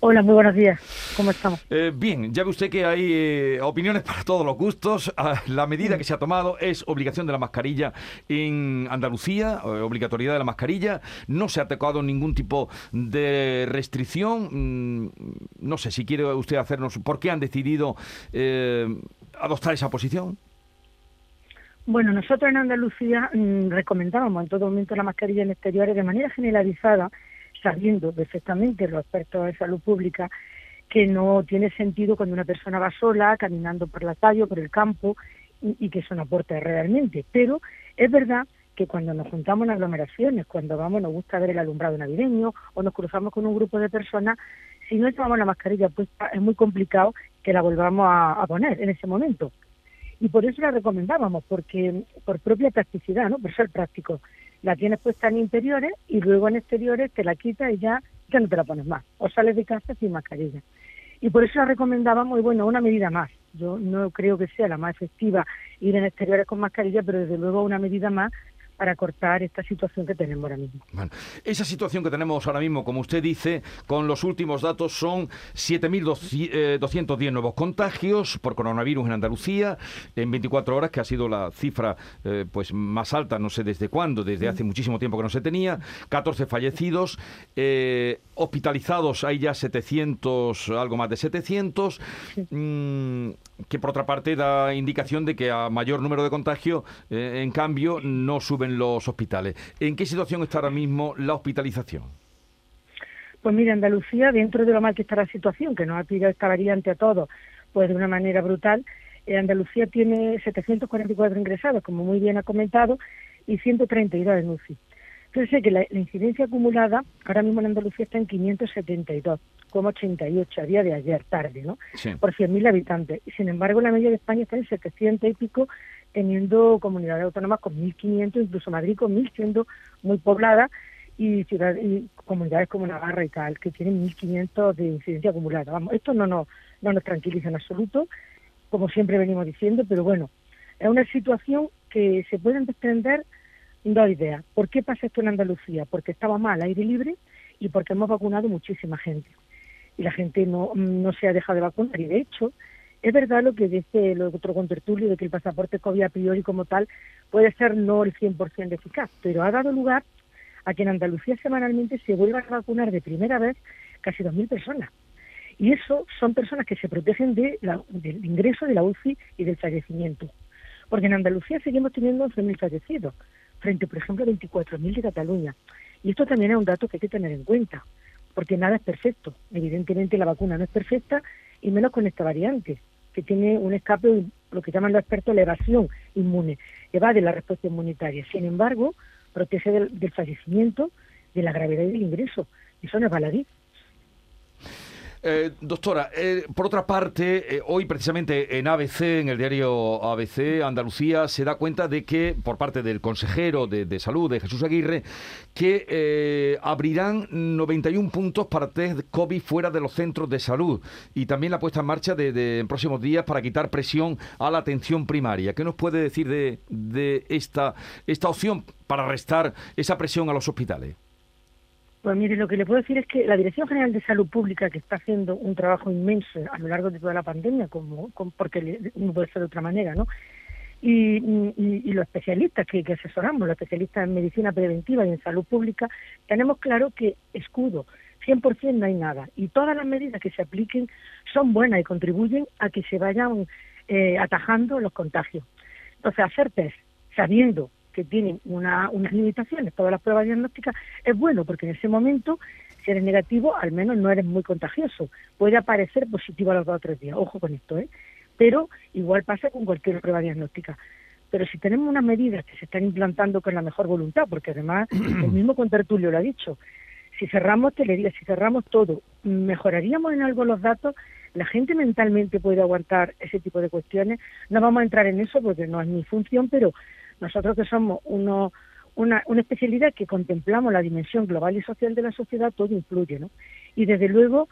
Hola, muy buenos días. ¿Cómo estamos? Eh, bien, ya ve usted que hay eh, opiniones para todos los gustos. Ah, la medida que se ha tomado es obligación de la mascarilla en Andalucía, eh, obligatoriedad de la mascarilla. No se ha tocado ningún tipo de restricción. Mm, no sé si quiere usted hacernos por qué han decidido adoptar esa posición. Bueno, nosotros en Andalucía mm, recomendábamos en todo momento la mascarilla en exteriores de manera generalizada sabiendo perfectamente los expertos de salud pública que no tiene sentido cuando una persona va sola, caminando por la calle o por el campo, y, que eso no aporta realmente. Pero es verdad que cuando nos juntamos en aglomeraciones, cuando vamos, nos gusta ver el alumbrado navideño o nos cruzamos con un grupo de personas, si no llevamos la mascarilla puesta, es muy complicado que la volvamos a, a, poner en ese momento. Y por eso la recomendábamos, porque por propia practicidad, ¿no? por ser práctico la tienes puesta en interiores y luego en exteriores te la quitas y ya, ya no te la pones más. O sales de casa sin mascarilla. Y por eso la recomendábamos, y bueno, una medida más. Yo no creo que sea la más efectiva ir en exteriores con mascarilla, pero desde luego una medida más para cortar esta situación que tenemos ahora mismo. Bueno, esa situación que tenemos ahora mismo, como usted dice, con los últimos datos son 7.210 eh, nuevos contagios por coronavirus en Andalucía en 24 horas, que ha sido la cifra eh, pues más alta, no sé desde cuándo, desde hace muchísimo tiempo que no se tenía, 14 fallecidos, eh, hospitalizados hay ya 700, algo más de 700, mm, que por otra parte da indicación de que a mayor número de contagios, en cambio, no suben en los hospitales. ¿En qué situación está ahora mismo la hospitalización? Pues mira, Andalucía, dentro de lo mal que está la situación, que nos ha pillado esta variante a todos, pues de una manera brutal, eh, Andalucía tiene 744 ingresados, como muy bien ha comentado, y 132 en UCI. Fíjense que la, incidencia acumulada ahora mismo en Andalucía está en 572,88 a día de ayer, tarde, ¿no? Por 100.000 habitantes. Y sin embargo, la media de España está en 700 y pico teniendo comunidades autónomas con 1.500, incluso Madrid con 1.000, siendo muy poblada, y, ciudades, y comunidades como Navarra y tal, que tienen 1.500 de incidencia acumulada. Vamos, esto no, no, no nos tranquiliza en absoluto, como siempre venimos diciendo, pero bueno, es una situación que se pueden desprender dos ideas. ¿Por qué pasa esto en Andalucía? Porque estaba mal aire libre y porque hemos vacunado muchísima gente. Y la gente no, no se ha dejado de vacunar. Y de hecho, es verdad lo que dice el otro contertulio de que el pasaporte COVID a priori como tal puede ser no el 100% eficaz, pero ha dado lugar a que en Andalucía semanalmente se vuelvan a vacunar de primera vez casi 2.000 personas. Y eso son personas que se protegen de del ingreso de la UCI y del fallecimiento. Porque en Andalucía seguimos teniendo 11.000 fallecidos, frente, por ejemplo, a 24.000 de Cataluña. Y esto también es un dato que hay que tener en cuenta, porque nada es perfecto. Evidentemente la vacuna no es perfecta y menos con esta variante, que tiene un escape, lo que llaman los expertos la evasión inmune, evade la respuesta inmunitaria. Sin embargo, protege del, fallecimiento, de la gravedad del ingreso. Eso no es baladí. Eh, doctora, eh, por otra parte, eh, hoy precisamente en ABC, en el diario ABC, Andalucía, se da cuenta de que, por parte del consejero de, salud, de Jesús Aguirre, que abrirán 91 puntos para test COVID fuera de los centros de salud y también la puesta en marcha de, en próximos días para quitar presión a la atención primaria. ¿Qué nos puede decir de, de esta, esta opción para restar esa presión a los hospitales? Pues mire, lo que le puedo decir es que la Dirección General de Salud Pública, que está haciendo un trabajo inmenso a lo largo de toda la pandemia, como, porque no puede ser de otra manera, ¿no? Y, los especialistas que, asesoramos, los especialistas en medicina preventiva y en salud pública, tenemos claro que escudo, 100% no hay nada. Y todas las medidas que se apliquen son buenas y contribuyen a que se vayan eh, atajando los contagios. Entonces, hacer test sabiendo que tienen una, unas limitaciones, todas las pruebas diagnósticas, es bueno porque en ese momento, si eres negativo, al menos no eres muy contagioso. Puede aparecer positivo a los dos o tres días, ojo con esto, ¿eh? Pero igual pasa con cualquier prueba diagnóstica. Pero si tenemos unas medidas que se están implantando con la mejor voluntad, porque además el mismo contertulio lo ha dicho, si cerramos telería, si cerramos todo, mejoraríamos en algo los datos, la gente mentalmente puede aguantar ese tipo de cuestiones. No vamos a entrar en eso porque no es mi función, pero nosotros que somos uno, una, una especialidad que contemplamos la dimensión global y social de la sociedad, todo influye, ¿no? Y desde luego,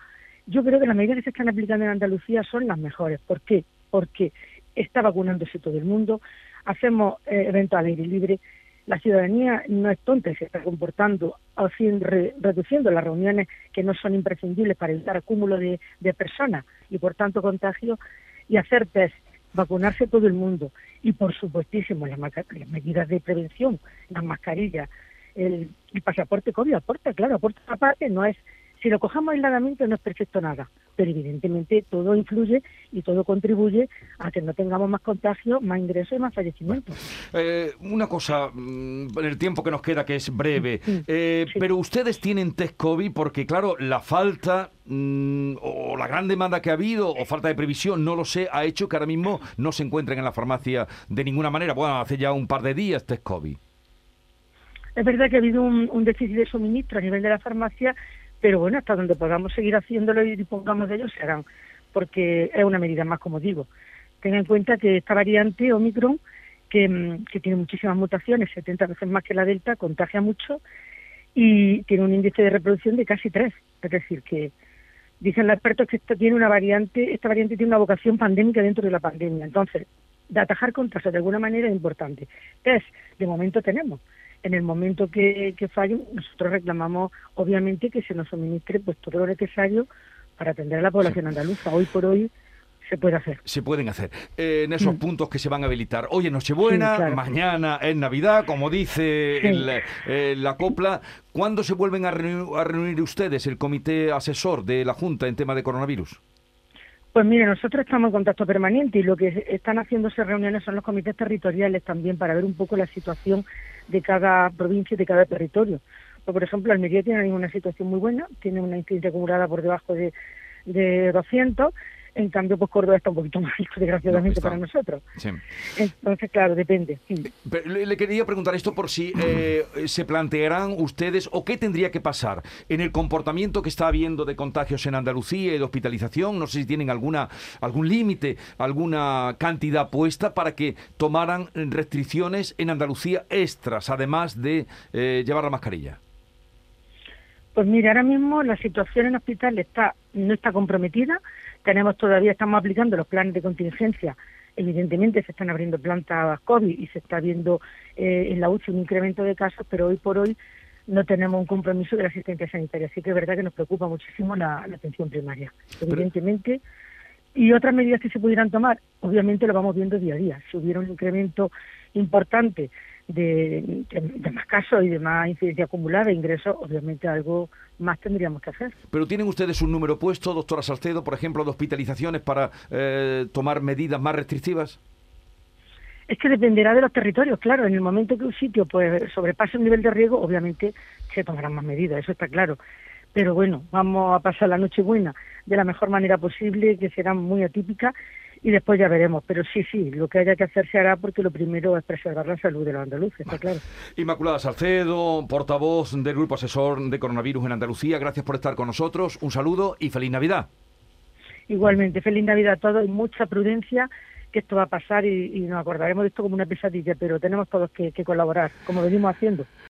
yo creo que las medidas que se están aplicando en Andalucía son las mejores. ¿Por qué? Porque está vacunándose todo el mundo, hacemos eh, eventos al aire libre, la ciudadanía no es tonta y se está comportando reduciendo las reuniones que no son imprescindibles para evitar acúmulo de, personas y por tanto contagio y hacer test, vacunarse todo el mundo. Y por supuestísimo las, medidas de prevención, las mascarillas, el, el pasaporte COVID aporta, claro, aporta aparte, no es si lo cojamos aisladamente no es perfecto nada, pero evidentemente todo influye y todo contribuye a que no tengamos más contagios, más ingresos y más fallecimientos. Eh, una cosa, mm, el tiempo que nos queda, que es breve, eh, pero ustedes tienen test COVID porque, claro, la falta mm, o la gran demanda que ha habido o falta de previsión, no lo sé, ha hecho que ahora mismo no se encuentren en la farmacia de ninguna manera. Bueno, hace ya un par de días test COVID. Es verdad que ha habido un, un déficit de suministro a nivel de la farmacia pero bueno, hasta donde podamos seguir haciéndolo y dispongamos de ellos se harán, porque es una medida más, como digo. Tenga en cuenta que esta variante Omicron, que, mm, que tiene muchísimas mutaciones, 70 veces más que la Delta, contagia mucho y tiene un índice de reproducción de casi 3. Es decir, que dicen los expertos que esta tiene una variante, esta variante tiene una vocación pandémica dentro de la pandemia. Entonces, de atajar contagios de alguna manera es importante. Test, de momento tenemos en el momento que, que fallen, nosotros reclamamos obviamente que se nos suministre pues todo lo necesario para atender a la población andaluza. Hoy por hoy se puede hacer. Se pueden hacer. Eh, en esos mm. puntos que se van a habilitar. Hoy es Nochebuena, mañana es Navidad, como dice la copla. ¿Cuándo se vuelven a reunir, a reunir ustedes, el comité asesor de la Junta en tema de coronavirus? Pues mire, nosotros estamos en contacto permanente y lo que están haciéndose reuniones son los comités territoriales también para ver un poco la situación de cada provincia y de cada territorio. Pues, por ejemplo, Almería tiene una situación muy buena, tiene una incidencia acumulada por debajo de, de 200 en cambio, pues Córdoba está un poquito más alto, desgraciadamente, para nosotros. Entonces, claro, depende. le, quería preguntar esto por si eh, se plantearán ustedes o qué tendría que pasar en el comportamiento que está habiendo de contagios en Andalucía y de hospitalización. No sé si tienen alguna algún límite, alguna cantidad puesta para que tomaran restricciones en Andalucía extras, además de eh, llevar la mascarilla. Pues mira, ahora mismo la situación en el hospital está, no está comprometida. Tenemos todavía, estamos aplicando los planes de contingencia. Evidentemente se están abriendo plantas COVID y se está viendo eh, en la UCI un incremento de casos, pero hoy por hoy no tenemos un compromiso de la asistencia sanitaria. Así que es verdad que nos preocupa muchísimo la, atención primaria. Evidentemente. Y otras medidas que se pudieran tomar, obviamente lo vamos viendo día a día. Si hubiera un incremento importante de, más casos y de más incidencia acumulada de ingresos, obviamente algo más tendríamos que hacer. Pero ¿tienen ustedes un número puesto, doctora Salcedo, por ejemplo, de hospitalizaciones para eh, tomar medidas más restrictivas? Es que dependerá de los territorios, claro. En el momento que un sitio pues sobrepase un nivel de riesgo, obviamente se tomarán más medidas, eso está claro. Pero bueno, vamos a pasar la noche buena de la mejor manera posible, que será muy atípica y después ya veremos. Pero sí, sí, lo que haya que hacer se hará porque lo primero es preservar la salud de los andaluces, está claro. Inmaculada Salcedo, portavoz del Grupo Asesor de Coronavirus en Andalucía, gracias por estar con nosotros. Un saludo y feliz Navidad. Igualmente, feliz Navidad a todos y mucha prudencia que esto va a pasar y, nos acordaremos de esto como una pesadilla, pero tenemos todos que, que colaborar, como venimos haciendo.